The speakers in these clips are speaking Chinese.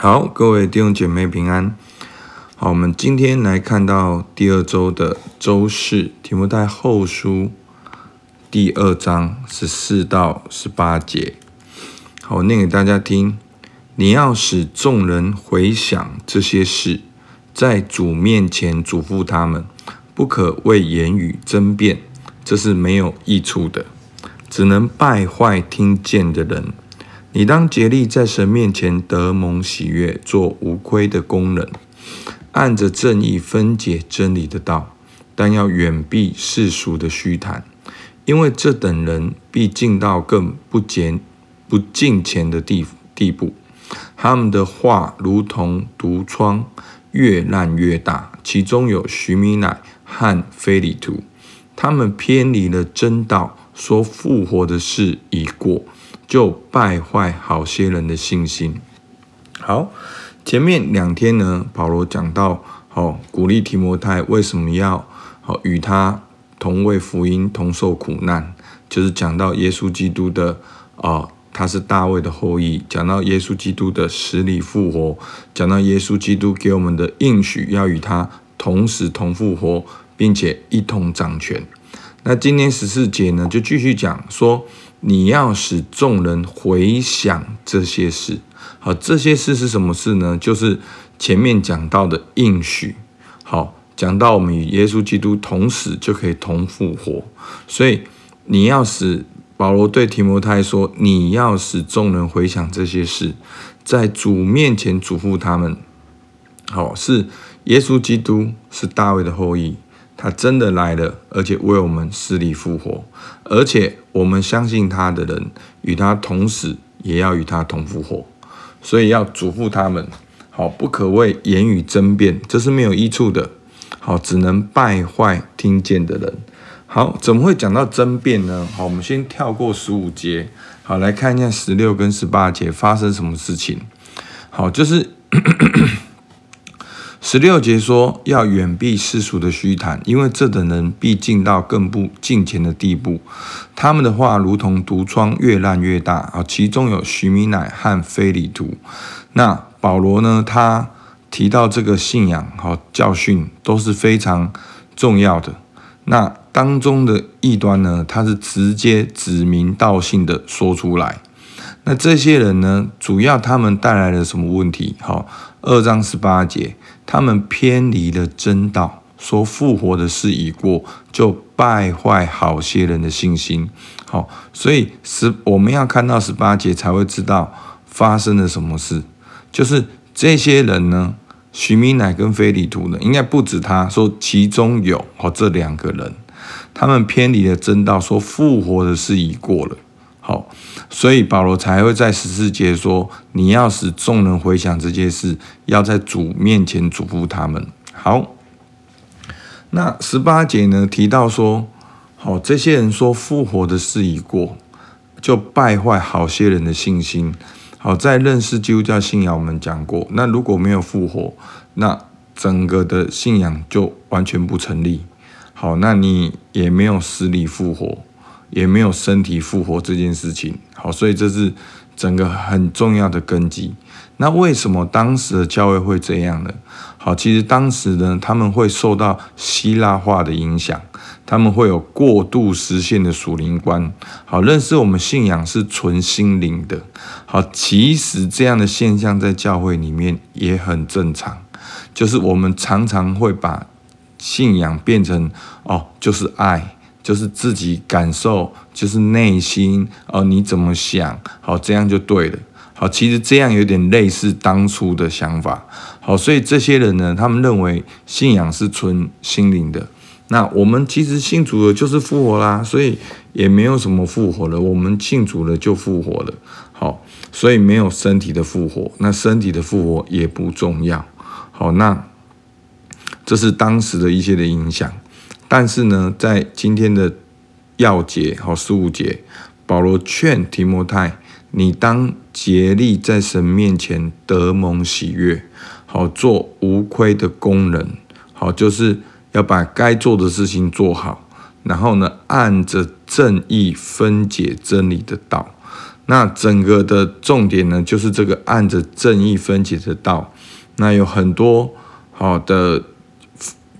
好，各位弟兄姐妹平安。好，我们今天来看到第二周的周四，提摩太后书第二章十四到十八节。好，我念给大家听。你要使众人回想这些事，在主面前嘱咐他们，不可为言语争辩，这是没有益处的，只能败坏听见的人。你当竭力在神面前得蒙喜悦，做无亏的工人，按着正义分解真理的道，但要远避世俗的虚谈，因为这等人必进到更不洁、不敬虔的地地步。他们的话如同毒疮，越烂越大，其中有徐米乃和非利图，他们偏离了真道，说复活的事已过。就败坏好些人的信心。好，前面两天呢，保罗讲到，好鼓励提摩太为什么要好与他同为福音同受苦难，就是讲到耶稣基督的啊，他是大卫的后裔，讲到耶稣基督的死里复活，讲到耶稣基督给我们的应许，要与他同死同复活，并且一同掌权。那今天十四节呢，就继续讲说。你要使众人回想这些事，好，这些事是什么事呢？就是前面讲到的应许，好，讲到我们与耶稣基督同死就可以同复活，所以你要使保罗对提摩太说，你要使众人回想这些事，在主面前嘱咐他们，好，是耶稣基督是大卫的后裔。他真的来了，而且为我们死里复活，而且我们相信他的人，与他同死，也要与他同复活。所以要嘱咐他们，好，不可为言语争辩，这是没有益处的。好，只能败坏听见的人。好，怎么会讲到争辩呢？好，我们先跳过十五节，好，来看一下十六跟十八节发生什么事情。好，就是。十六节说要远避世俗的虚谈，因为这等人必进到更不敬虔的地步。他们的话如同毒疮，越烂越大。啊，其中有徐米乃和非利徒。那保罗呢？他提到这个信仰和教训都是非常重要的。那当中的异端呢？他是直接指名道姓的说出来。那这些人呢？主要他们带来了什么问题？好，二章十八节。他们偏离了真道，说复活的事已过，就败坏好些人的信心。好，所以十我们要看到十八节才会知道发生了什么事。就是这些人呢，徐米乃跟非利图呢，应该不止他说，其中有哦这两个人，他们偏离了真道，说复活的事已过了。好，所以保罗才会在十四节说：“你要使众人回想这件事，要在主面前嘱咐他们。”好，那十八节呢提到说：“好，这些人说复活的事已过，就败坏好些人的信心。”好，在认识基督教信仰，我们讲过，那如果没有复活，那整个的信仰就完全不成立。好，那你也没有死里复活。也没有身体复活这件事情，好，所以这是整个很重要的根基。那为什么当时的教会会这样呢？好，其实当时呢，他们会受到希腊化的影响，他们会有过度实现的属灵观，好，认识我们信仰是纯心灵的。好，其实这样的现象在教会里面也很正常，就是我们常常会把信仰变成哦，就是爱。就是自己感受，就是内心哦，你怎么想，好，这样就对了。好，其实这样有点类似当初的想法。好，所以这些人呢，他们认为信仰是纯心灵的。那我们其实信主了就是复活啦，所以也没有什么复活了。我们信主了就复活了。好，所以没有身体的复活，那身体的复活也不重要。好，那这是当时的一些的影响。但是呢，在今天的要节好十五节，保罗劝提摩太，你当竭力在神面前得蒙喜悦，好做无亏的工人，好就是要把该做的事情做好，然后呢，按着正义分解真理的道。那整个的重点呢，就是这个按着正义分解的道。那有很多好的，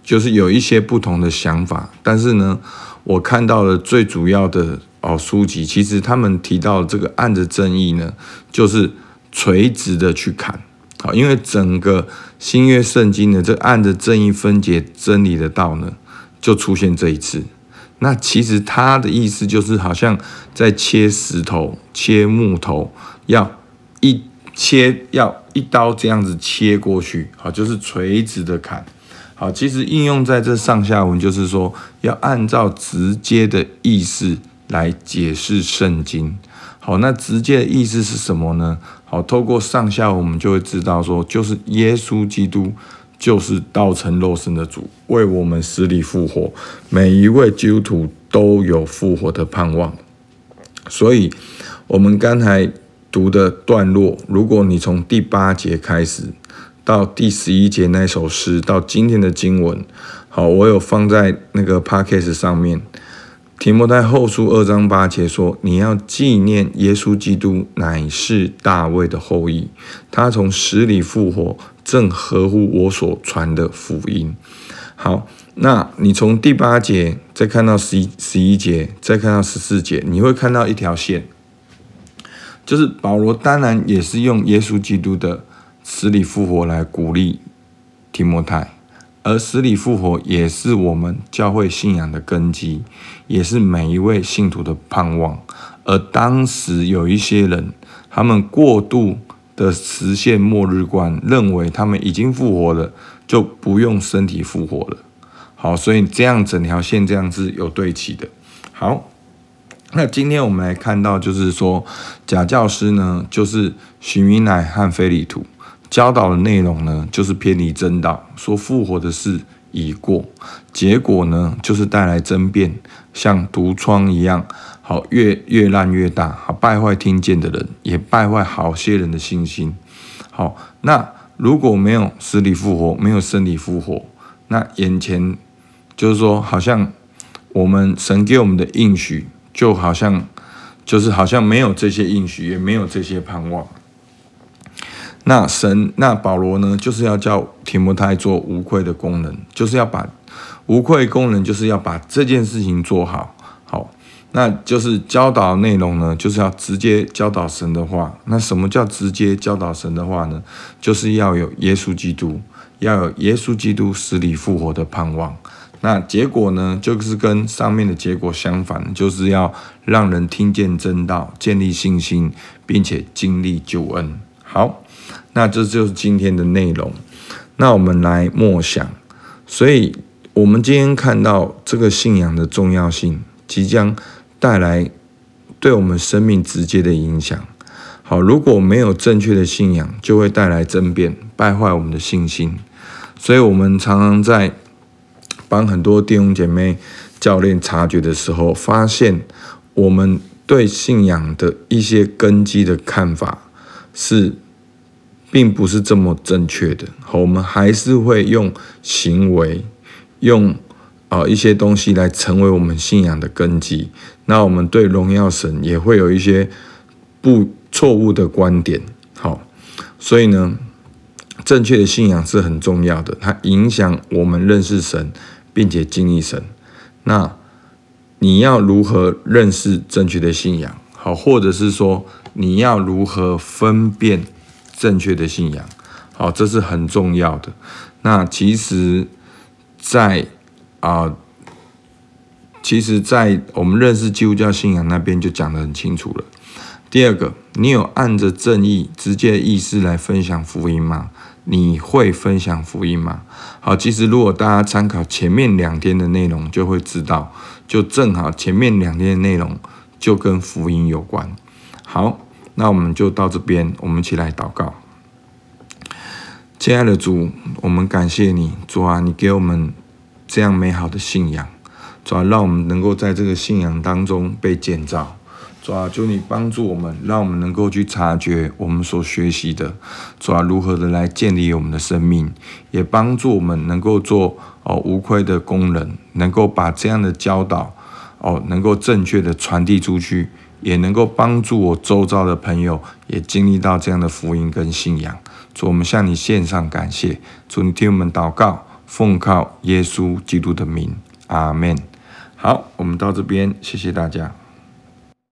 就是有一些不同的想法，但是呢，我看到了最主要的哦书籍，其实他们提到这个按着正义呢，就是垂直的去看。好，因为整个新约圣经的，这按着正义分解真理的道呢，就出现这一次。那其实他的意思就是，好像在切石头、切木头，要一切要一刀这样子切过去，好，就是垂直的砍。好，其实应用在这上下文，就是说要按照直接的意思来解释圣经。好，那直接的意思是什么呢？好，透过上下文，我们就会知道说，就是耶稣基督就是道成肉身的主，为我们死里复活。每一位基督徒都有复活的盼望。所以，我们刚才读的段落，如果你从第八节开始到第十一节那首诗，到今天的经文，好，我有放在那个 podcast 上面。提摩太后书二章八节说：“你要纪念耶稣基督乃是大卫的后裔，他从死里复活，正合乎我所传的福音。”好，那你从第八节再看到十一十一节，再看到十四节，你会看到一条线，就是保罗当然也是用耶稣基督的死里复活来鼓励提摩太。而死里复活也是我们教会信仰的根基，也是每一位信徒的盼望。而当时有一些人，他们过度的实现末日观，认为他们已经复活了，就不用身体复活了。好，所以这样整条线这样是有对齐的。好，那今天我们来看到，就是说假教师呢，就是许米乃和非利土。教导的内容呢，就是偏离真道，说复活的事已过，结果呢，就是带来争辩，像毒疮一样，好越越烂越大，好败坏听见的人，也败坏好些人的信心。好，那如果没有死里复活，没有生理复活，那眼前就是说，好像我们神给我们的应许，就好像就是好像没有这些应许，也没有这些盼望。那神，那保罗呢，就是要叫提摩太做无愧的工人，就是要把无愧工人，就是要把这件事情做好。好，那就是教导内容呢，就是要直接教导神的话。那什么叫直接教导神的话呢？就是要有耶稣基督，要有耶稣基督死里复活的盼望。那结果呢，就是跟上面的结果相反，就是要让人听见真道，建立信心，并且经历救恩。好。那这就是今天的内容。那我们来默想，所以我们今天看到这个信仰的重要性，即将带来对我们生命直接的影响。好，如果没有正确的信仰，就会带来争辩，败坏我们的信心。所以，我们常常在帮很多弟兄姐妹、教练察觉的时候，发现我们对信仰的一些根基的看法是。并不是这么正确的，好，我们还是会用行为，用啊一些东西来成为我们信仰的根基。那我们对荣耀神也会有一些不错误的观点，好，所以呢，正确的信仰是很重要的，它影响我们认识神，并且经历神。那你要如何认识正确的信仰？好，或者是说你要如何分辨？正确的信仰，好，这是很重要的。那其实在，啊，其实，在我们认识基督教信仰那边就讲得很清楚了。第二个，你有按着正义直接意思来分享福音吗？你会分享福音吗？好，其实如果大家参考前面两天的内容，就会知道，就正好前面两天的内容就跟福音有关。好。那我们就到这边，我们一起来祷告。亲爱的主，我们感谢你，主啊，你给我们这样美好的信仰，主啊，让我们能够在这个信仰当中被建造。主啊，求你帮助我们，让我们能够去察觉我们所学习的，主啊，如何的来建立我们的生命，也帮助我们能够做哦无愧的工人，能够把这样的教导哦能够正确的传递出去。也能够帮助我周遭的朋友也经历到这样的福音跟信仰。主，我们向你献上感谢。主，你听我们祷告，奉靠耶稣基督的名，阿门。好，我们到这边，谢谢大家。